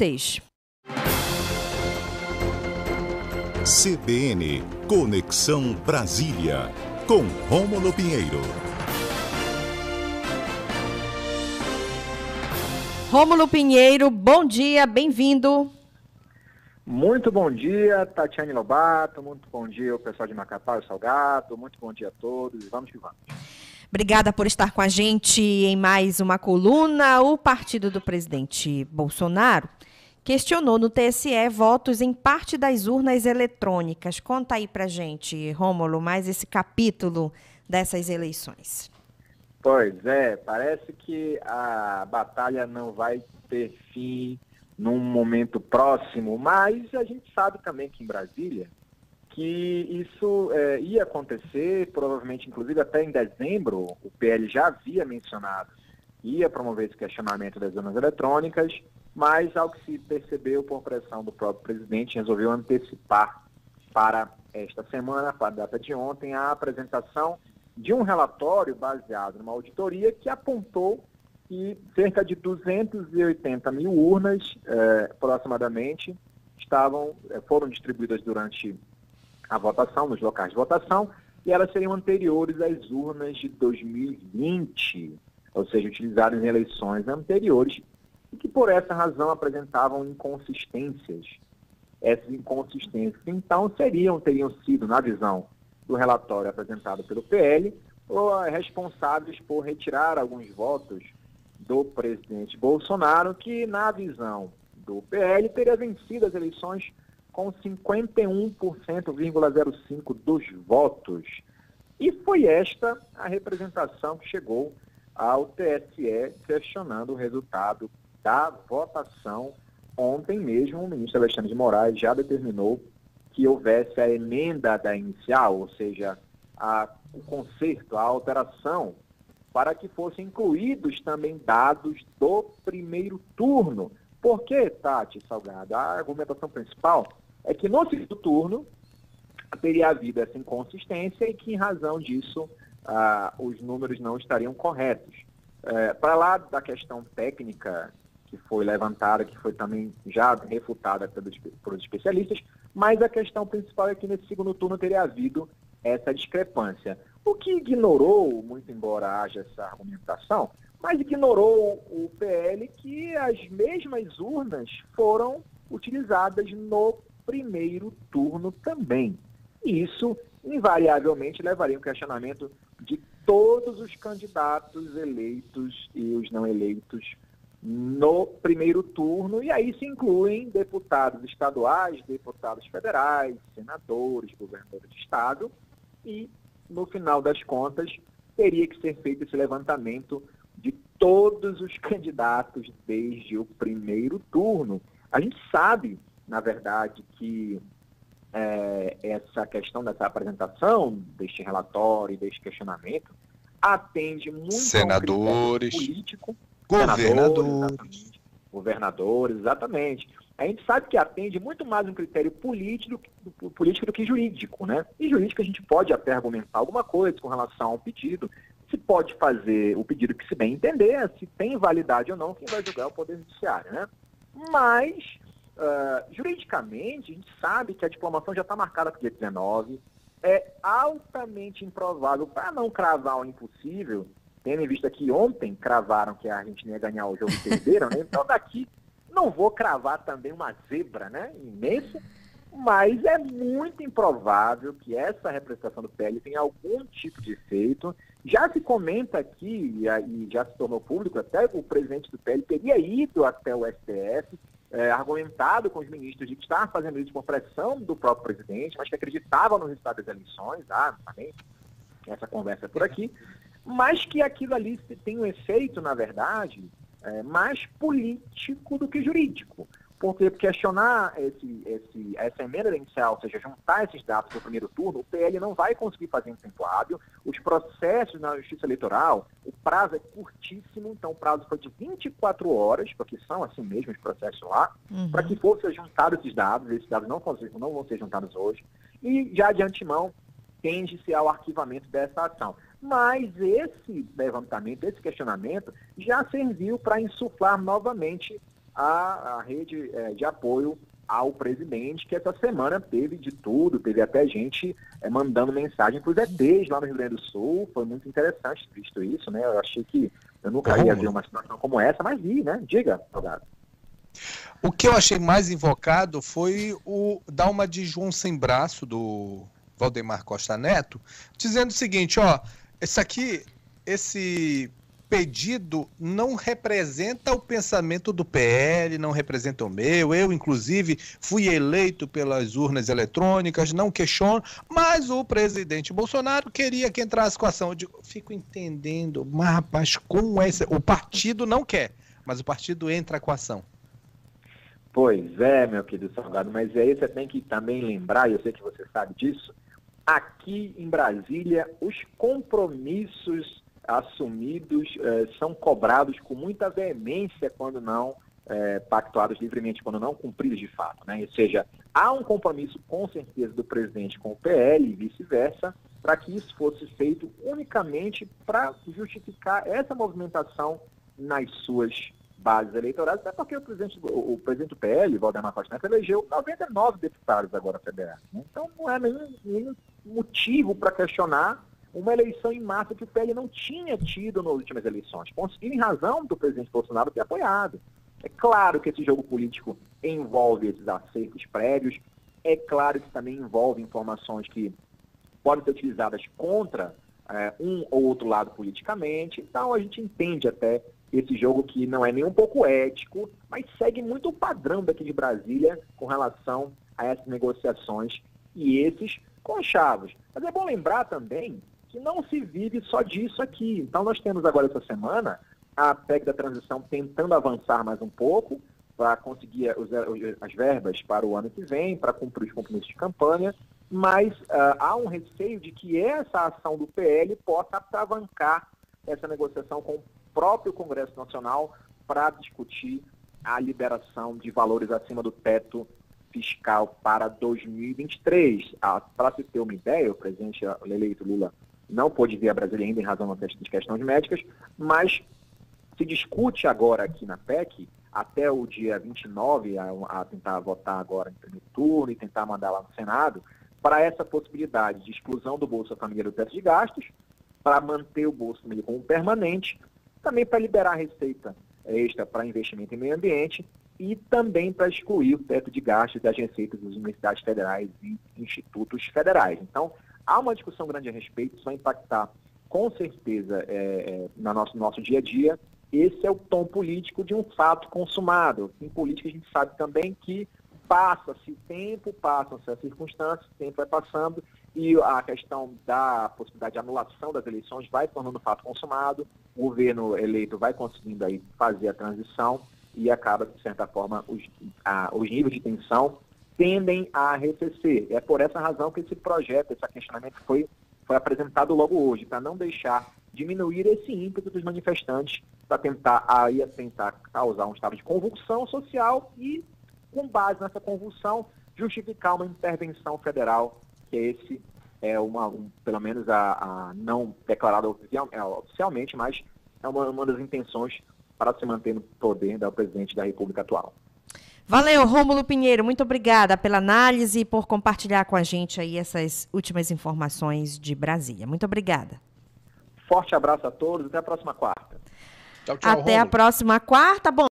26. CBN Conexão Brasília, com Rômulo Pinheiro. Rômulo Pinheiro, bom dia, bem-vindo. Muito bom dia, Tatiane Lobato, muito bom dia o pessoal de Macapá e Salgado, muito bom dia a todos, vamos que vamos. Obrigada por estar com a gente em mais uma coluna. O partido do presidente Bolsonaro questionou no TSE votos em parte das urnas eletrônicas. Conta aí pra gente, Rômulo, mais esse capítulo dessas eleições. Pois é, parece que a batalha não vai ter fim num momento próximo, mas a gente sabe também que em Brasília que isso é, ia acontecer, provavelmente inclusive até em dezembro, o PL já havia mencionado, ia promover esse questionamento das urnas eletrônicas, mas ao que se percebeu por pressão do próprio presidente, resolveu antecipar para esta semana, para a data de ontem, a apresentação de um relatório baseado numa auditoria que apontou que cerca de 280 mil urnas, eh, aproximadamente, estavam, eh, foram distribuídas durante a votação, nos locais de votação, e elas seriam anteriores às urnas de 2020, ou seja, utilizadas em eleições anteriores, e que por essa razão apresentavam inconsistências. Essas inconsistências, então, seriam, teriam sido, na visão do relatório apresentado pelo PL, responsáveis por retirar alguns votos do presidente Bolsonaro, que, na visão do PL, teria vencido as eleições com 51,05% dos votos. E foi esta a representação que chegou ao TSE questionando o resultado da votação. Ontem mesmo, o ministro Alexandre de Moraes já determinou que houvesse a emenda da inicial, ou seja, a, o conserto, a alteração, para que fossem incluídos também dados do primeiro turno. Por que, Tati Salgado? A argumentação principal é que no segundo turno teria havido essa inconsistência e que, em razão disso, ah, os números não estariam corretos. É, para lá da questão técnica que foi levantada, que foi também já refutada pelos, pelos especialistas, mas a questão principal é que nesse segundo turno teria havido essa discrepância. O que ignorou, muito embora haja essa argumentação, mas ignorou o PL que as mesmas urnas foram utilizadas no primeiro turno também. E isso, invariavelmente, levaria um questionamento de todos os candidatos eleitos e os não eleitos no primeiro turno, e aí se incluem deputados estaduais, deputados federais, senadores, governadores de estado, e no final das contas teria que ser feito esse levantamento de todos os candidatos desde o primeiro turno. A gente sabe, na verdade, que é, essa questão dessa apresentação, deste relatório, deste questionamento, atende muito senadores, político, governadores, governadores, exatamente. A gente sabe que atende muito mais um critério político, do, político do que jurídico, né? E jurídico a gente pode até argumentar alguma coisa com relação ao pedido, se pode fazer o pedido que se bem entender, se tem validade ou não, quem vai julgar é o Poder Judiciário, né? Mas, uh, juridicamente, a gente sabe que a diplomação já está marcada para o dia 19, é altamente improvável, para não cravar o impossível, tendo em vista que ontem cravaram que a Argentina ia ganhar o jogo e perderam, né? Então daqui não vou cravar também uma zebra, né? Imensa, mas é muito improvável que essa representação do PL tenha algum tipo de efeito. Já se comenta aqui, e já se tornou público, até o presidente do PL teria ido até o STF, é, argumentado com os ministros de que estava fazendo isso por pressão do próprio presidente, mas que acreditava no resultado das eleições, ah, essa conversa por aqui, mas que aquilo ali tem um efeito, na verdade, é, mais político do que jurídico. Porque questionar esse, esse, essa emenda inicial, ou seja, juntar esses dados para o primeiro turno, o PL não vai conseguir fazer em tempo hábil. Os processos na Justiça Eleitoral, o prazo é curtíssimo, então o prazo foi de 24 horas, porque são assim mesmo os processos lá, uhum. para que fossem juntados esses dados, esses dados não, não vão ser juntados hoje, e já de antemão tende-se ao arquivamento dessa ação. Mas esse levantamento, esse questionamento, já serviu para insuflar novamente a, a rede é, de apoio ao presidente, que essa semana teve de tudo, teve até gente é, mandando mensagem para os ETs lá no Rio Grande do Sul. Foi muito interessante visto isso, né? Eu achei que eu nunca ia ver uma situação como essa, mas vi, né? Diga, Salgado. O que eu achei mais invocado foi o dar uma de João sem braço do Valdemar Costa Neto, dizendo o seguinte, ó, esse aqui, esse pedido não representa o pensamento do PL, não representa o meu. Eu, inclusive, fui eleito pelas urnas eletrônicas, não questiono, mas o presidente Bolsonaro queria que entrasse com a ação. Eu digo, fico entendendo, mas rapaz, com esse. O partido não quer, mas o partido entra com a ação. Pois é, meu querido Salgado, mas aí você tem que também lembrar, e eu sei que você sabe disso, aqui em Brasília, os compromissos assumidos eh, são cobrados com muita veemência quando não eh, pactuados livremente, quando não cumpridos de fato. Né? Ou seja, há um compromisso com certeza do presidente com o PL e vice-versa, para que isso fosse feito unicamente para justificar essa movimentação nas suas bases eleitorais, até porque o presidente, o, o presidente do PL, Valdemar Costa Neto, elegeu 99 deputados agora federais. Né? Então não é nenhum, nenhum motivo para questionar uma eleição em massa que o PL não tinha tido nas últimas eleições. Em razão do presidente Bolsonaro ter apoiado. É claro que esse jogo político envolve esses acertos prévios, é claro que também envolve informações que podem ser utilizadas contra é, um ou outro lado politicamente. Então a gente entende até esse jogo que não é nem um pouco ético, mas segue muito o padrão daqui de Brasília com relação a essas negociações e esses conchavos. Mas é bom lembrar também que não se vive só disso aqui. Então, nós temos agora essa semana a PEC da transição tentando avançar mais um pouco para conseguir as verbas para o ano que vem, para cumprir os compromissos de campanha, mas uh, há um receio de que essa ação do PL possa atravancar essa negociação com o próprio Congresso Nacional para discutir a liberação de valores acima do teto fiscal para 2023. Ah, para se ter uma ideia, o presidente eleito Lula não pôde vir a Brasília ainda em razão das questões médicas, mas se discute agora aqui na PEC, até o dia 29, a, a tentar votar agora em primeiro turno e tentar mandar lá no Senado, para essa possibilidade de exclusão do Bolsa Família do teto de gastos, para manter o Bolsa Família como permanente, também para liberar receita extra para investimento em meio ambiente e também para excluir o teto de gastos das receitas das universidades federais e institutos federais. Então, Há uma discussão grande a respeito, isso vai impactar com certeza é, é, no nosso, nosso dia a dia. Esse é o tom político de um fato consumado. Em política a gente sabe também que passa-se o tempo, passam-se as circunstâncias, o tempo vai passando e a questão da possibilidade de anulação das eleições vai tornando fato consumado, o governo eleito vai conseguindo aí fazer a transição e acaba, de certa forma, os, a, os níveis de tensão tendem a arrefecer. É por essa razão que esse projeto, esse questionamento foi, foi apresentado logo hoje, para não deixar diminuir esse ímpeto dos manifestantes para tentar aí tentar causar um estado de convulsão social e, com base nessa convulsão, justificar uma intervenção federal, que é esse é uma, um, pelo menos a, a não declarada oficial, é, oficialmente, mas é uma, uma das intenções para se manter no poder da presidente da República atual. Valeu, Rômulo Pinheiro, muito obrigada pela análise e por compartilhar com a gente aí essas últimas informações de Brasília. Muito obrigada. Forte abraço a todos, até a próxima quarta. Tchau, tchau, até Rômulo. a próxima quarta. Bom,